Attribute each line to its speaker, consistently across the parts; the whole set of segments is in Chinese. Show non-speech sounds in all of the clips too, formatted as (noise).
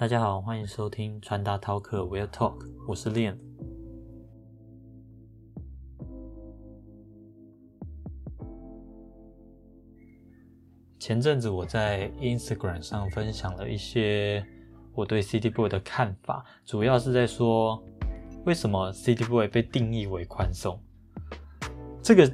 Speaker 1: 大家好，欢迎收听传达饕客 Will Talk，我是 Liam。前阵子我在 Instagram 上分享了一些我对 City Boy 的看法，主要是在说为什么 City Boy 被定义为宽松。这个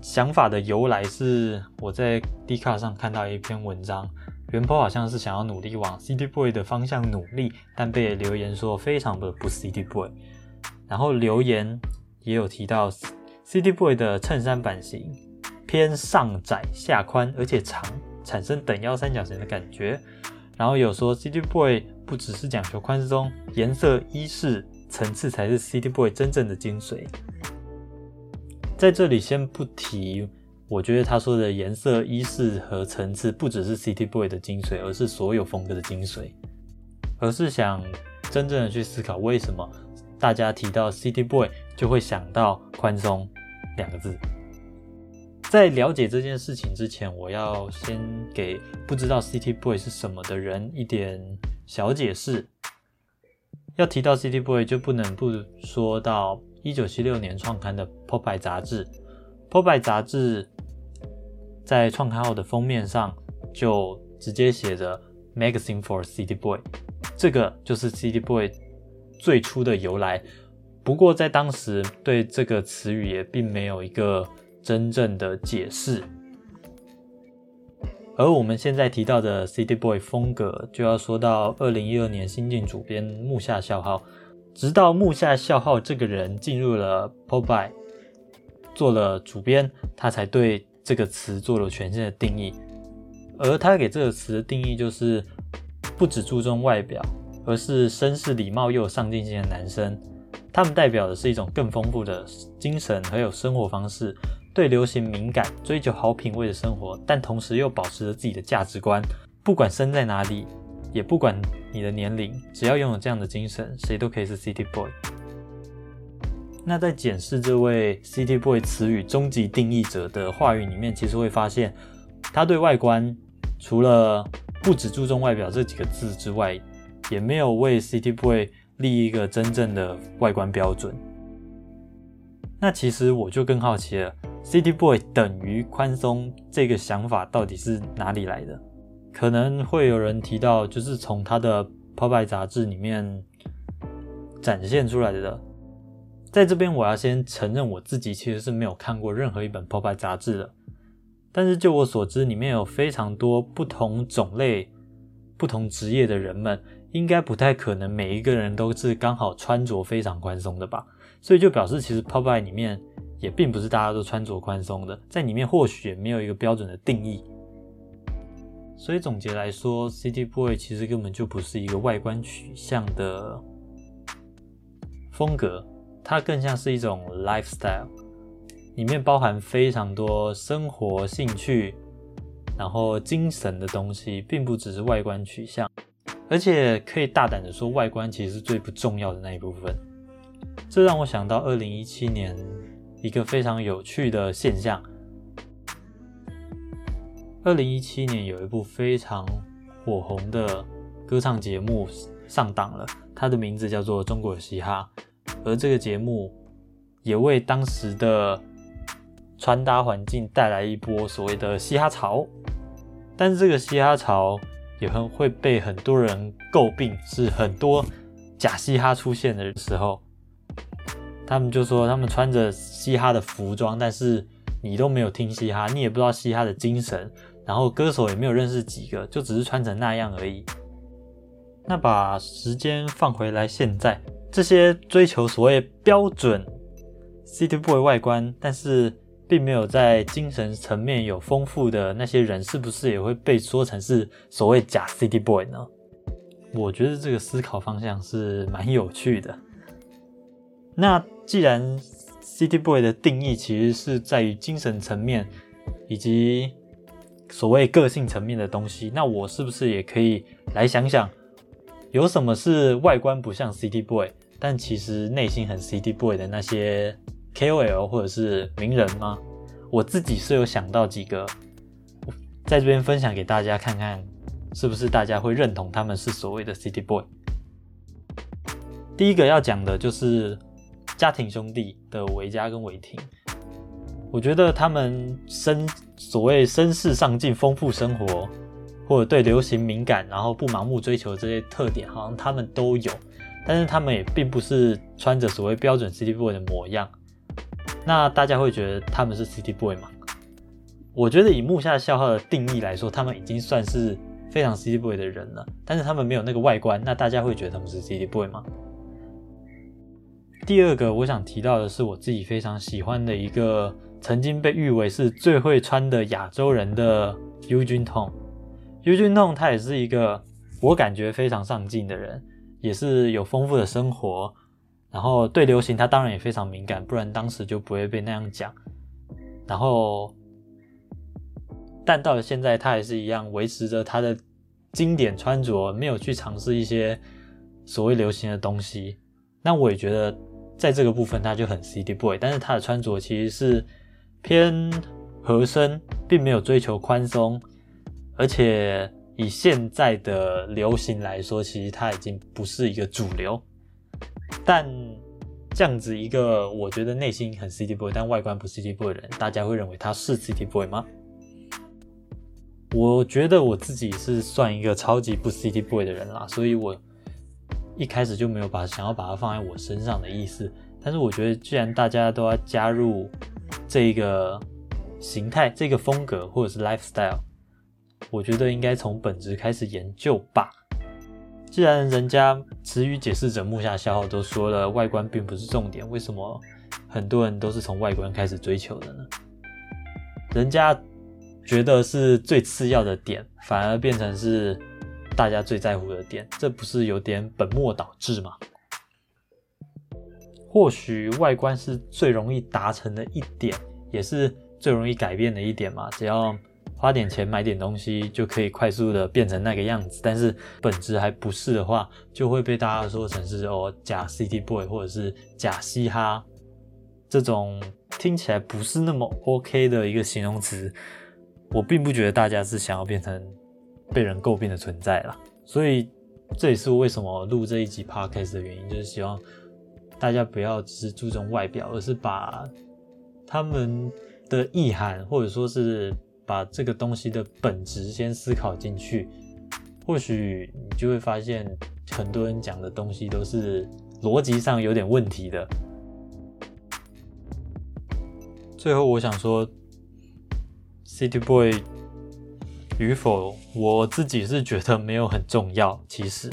Speaker 1: 想法的由来是我在 d 卡上看到一篇文章。原坡好像是想要努力往 City Boy 的方向努力，但被留言说非常的不 City Boy。然后留言也有提到 City Boy 的衬衫版型偏上窄下宽，而且长，产生等腰三角形的感觉。然后有说 City Boy 不只是讲求宽松，颜色、衣饰、层次才是 City Boy 真正的精髓。在这里先不提。我觉得他说的颜色、衣饰和层次不只是 City Boy 的精髓，而是所有风格的精髓。而是想真正的去思考，为什么大家提到 City Boy 就会想到宽松两个字。在了解这件事情之前，我要先给不知道 City Boy 是什么的人一点小解释。要提到 City Boy，就不能不说到一九七六年创刊的《Pop》杂志，《Pop》杂志。在创刊号的封面上就直接写着 “Magazine for City Boy”，这个就是 City Boy 最初的由来。不过在当时对这个词语也并没有一个真正的解释。而我们现在提到的 City Boy 风格，就要说到二零一二年新晋主编木下孝浩。直到木下孝浩这个人进入了 Popeye 做了主编，他才对。这个词做了全新的定义，而他给这个词的定义就是不只注重外表，而是绅士、礼貌又有上进心的男生。他们代表的是一种更丰富的精神和有生活方式，对流行敏感，追求好品味的生活，但同时又保持着自己的价值观。不管身在哪里，也不管你的年龄，只要拥有这样的精神，谁都可以是 City Boy。那在检视这位 City Boy 词语终极定义者的话语里面，其实会发现，他对外观除了不只注重外表这几个字之外，也没有为 City Boy 立一个真正的外观标准。那其实我就更好奇了，City Boy 等于宽松这个想法到底是哪里来的？可能会有人提到，就是从他的 p o p e 杂志里面展现出来的。在这边，我要先承认我自己其实是没有看过任何一本 Pop 杂志的。但是就我所知，里面有非常多不同种类、不同职业的人们，应该不太可能每一个人都是刚好穿着非常宽松的吧？所以就表示，其实 Pop 里面也并不是大家都穿着宽松的，在里面或许也没有一个标准的定义。所以总结来说，City Boy 其实根本就不是一个外观取向的风格。它更像是一种 lifestyle，里面包含非常多生活兴趣，然后精神的东西，并不只是外观取向，而且可以大胆的说，外观其实是最不重要的那一部分。这让我想到二零一七年一个非常有趣的现象。二零一七年有一部非常火红的歌唱节目上档了，它的名字叫做《中国嘻哈》。而这个节目也为当时的穿搭环境带来一波所谓的嘻哈潮，但是这个嘻哈潮也很会被很多人诟病，是很多假嘻哈出现的时候，他们就说他们穿着嘻哈的服装，但是你都没有听嘻哈，你也不知道嘻哈的精神，然后歌手也没有认识几个，就只是穿成那样而已。那把时间放回来，现在。这些追求所谓标准 City Boy 外观，但是并没有在精神层面有丰富的那些人，是不是也会被说成是所谓假 City Boy 呢？我觉得这个思考方向是蛮有趣的。那既然 City Boy 的定义其实是在于精神层面以及所谓个性层面的东西，那我是不是也可以来想想，有什么是外观不像 City Boy？但其实内心很 City Boy 的那些 KOL 或者是名人吗？我自己是有想到几个，在这边分享给大家看看，是不是大家会认同他们是所谓的 City Boy？第一个要讲的就是家庭兄弟的维嘉跟韦霆，我觉得他们身所谓身世上进、丰富生活，或者对流行敏感，然后不盲目追求这些特点，好像他们都有。但是他们也并不是穿着所谓标准 City Boy 的模样。那大家会觉得他们是 City Boy 吗？我觉得以木下孝号的定义来说，他们已经算是非常 City Boy 的人了。但是他们没有那个外观，那大家会觉得他们是 City Boy 吗？第二个我想提到的是我自己非常喜欢的一个曾经被誉为是最会穿的亚洲人的 U 君痛。U 君痛他也是一个我感觉非常上进的人，也是有丰富的生活，然后对流行他当然也非常敏感，不然当时就不会被那样讲。然后。但到了现在，他还是一样维持着他的经典穿着，没有去尝试一些所谓流行的东西。那我也觉得，在这个部分他就很 City Boy，但是他的穿着其实是偏合身，并没有追求宽松。而且以现在的流行来说，其实他已经不是一个主流。但这样子一个，我觉得内心很 City Boy，但外观不 City Boy 的人，大家会认为他是 City Boy 吗？我觉得我自己是算一个超级不 City Boy 的人啦，所以我一开始就没有把想要把它放在我身上的意思。但是我觉得，既然大家都要加入这一个形态、这个风格或者是 lifestyle，我觉得应该从本质开始研究吧。既然人家词语解释者木下消耗都说了，外观并不是重点，为什么很多人都是从外观开始追求的呢？人家。觉得是最次要的点，反而变成是大家最在乎的点，这不是有点本末倒置吗？或许外观是最容易达成的一点，也是最容易改变的一点嘛。只要花点钱买点东西，就可以快速的变成那个样子。但是本质还不是的话，就会被大家说成是哦假 City Boy 或者是假嘻哈，这种听起来不是那么 OK 的一个形容词。我并不觉得大家是想要变成被人诟病的存在啦，所以这也是为什么录这一集 podcast 的原因，就是希望大家不要只是注重外表，而是把他们的意涵，或者说是把这个东西的本质先思考进去，或许你就会发现很多人讲的东西都是逻辑上有点问题的。最后，我想说。City Boy 与否，我自己是觉得没有很重要。其实，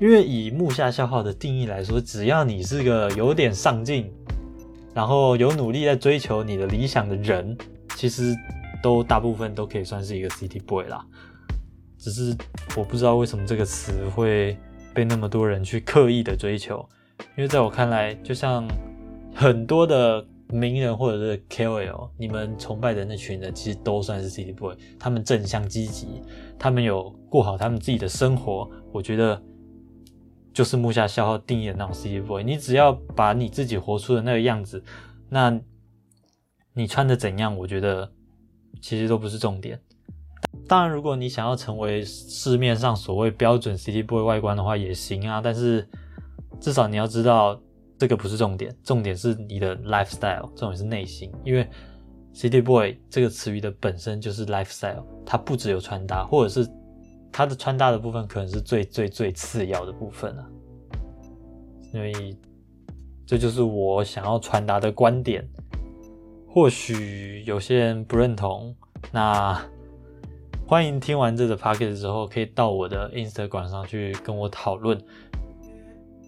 Speaker 1: 因为以木下消耗的定义来说，只要你是个有点上进，然后有努力在追求你的理想的人，其实都大部分都可以算是一个 City Boy 啦。只是我不知道为什么这个词会被那么多人去刻意的追求，因为在我看来，就像很多的。名人或者是 KOL，你们崇拜的那群人其实都算是 City Boy，他们正向积极，他们有过好他们自己的生活，我觉得就是木下消耗定义的那种 City Boy。你只要把你自己活出的那个样子，那你穿的怎样，我觉得其实都不是重点。当然，如果你想要成为市面上所谓标准 City Boy 外观的话也行啊，但是至少你要知道。这个不是重点，重点是你的 lifestyle，重点是内心。因为 city boy 这个词语的本身就是 lifestyle，它不只有穿搭，或者是它的穿搭的部分可能是最最最次要的部分了。所以这就是我想要传达的观点。或许有些人不认同，那欢迎听完这个 p o c k e 之后，可以到我的 Instagram 上去跟我讨论。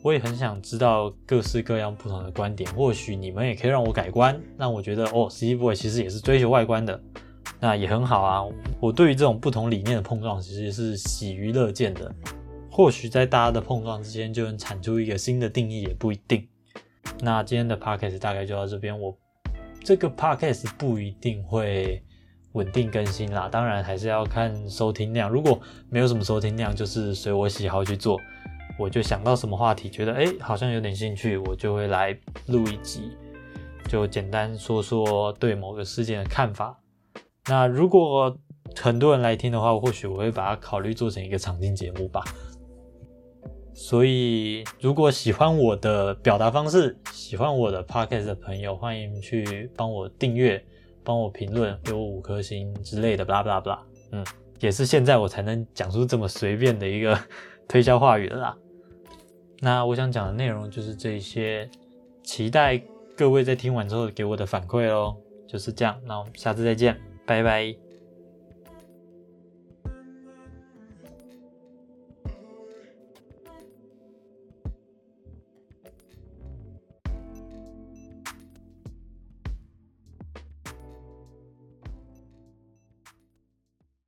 Speaker 1: 我也很想知道各式各样不同的观点，或许你们也可以让我改观，让我觉得哦，City Boy 其实也是追求外观的，那也很好啊。我对于这种不同理念的碰撞，其实是喜于乐见的。或许在大家的碰撞之间，就能产出一个新的定义，也不一定。那今天的 Podcast 大概就到这边，我这个 Podcast 不一定会稳定更新啦，当然还是要看收听量。如果没有什么收听量，就是随我喜好去做。我就想到什么话题，觉得哎好像有点兴趣，我就会来录一集，就简单说说对某个事件的看法。那如果很多人来听的话，或许我会把它考虑做成一个常青节目吧。所以，如果喜欢我的表达方式，喜欢我的 podcast 的朋友，欢迎去帮我订阅、帮我评论，给我五颗星之类的，巴拉巴拉巴拉。嗯，也是现在我才能讲出这么随便的一个 (laughs) 推销话语的啦。那我想讲的内容就是这些，期待各位在听完之后给我的反馈哦。就是这样，那我们下次再见，拜拜。